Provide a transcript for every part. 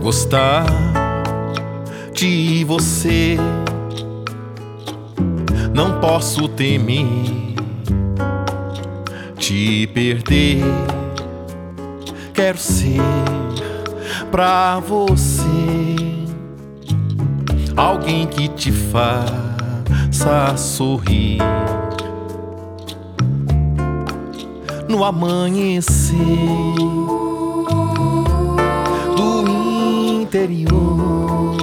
gostar de você, não posso temer te perder. Quero ser pra você alguém que te faça sorrir no amanhecer interior.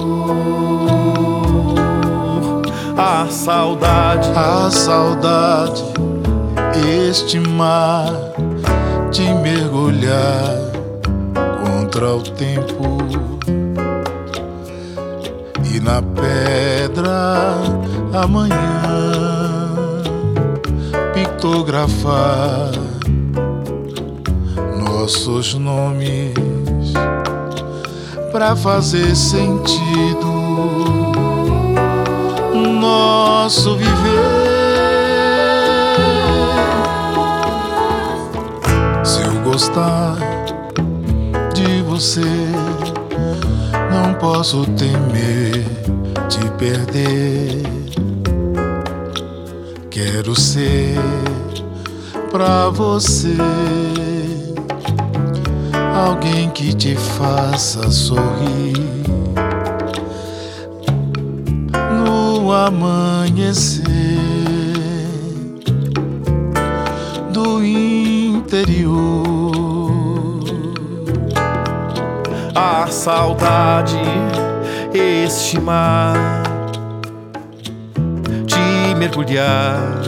A saudade, A saudade, este mar de mergulhar contra o tempo e na pedra amanhã pictografar nossos nomes para fazer sentido nosso viver. Se eu gostar de você, não posso temer te perder. Quero ser pra você alguém que te faça sorrir no amanhecer do interior. a saudade, este mar de mergulhar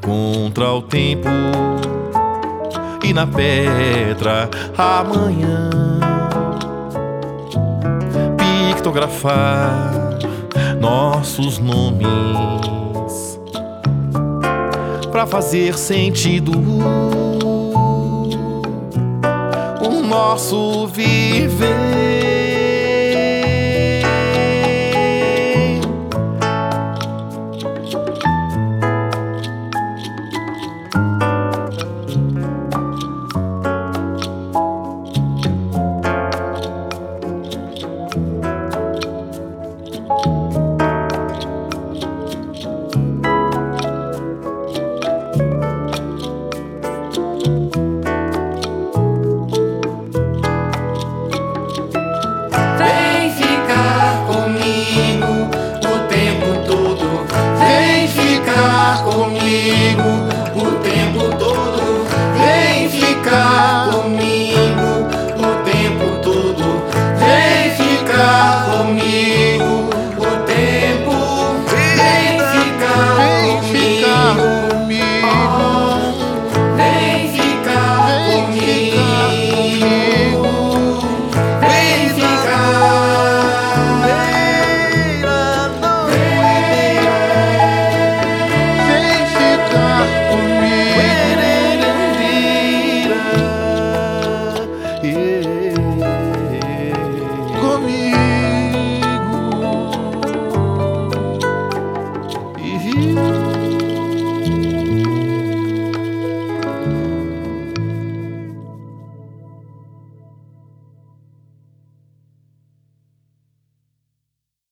contra o tempo e na pedra amanhã pictografar nossos nomes para fazer sentido o nosso viver.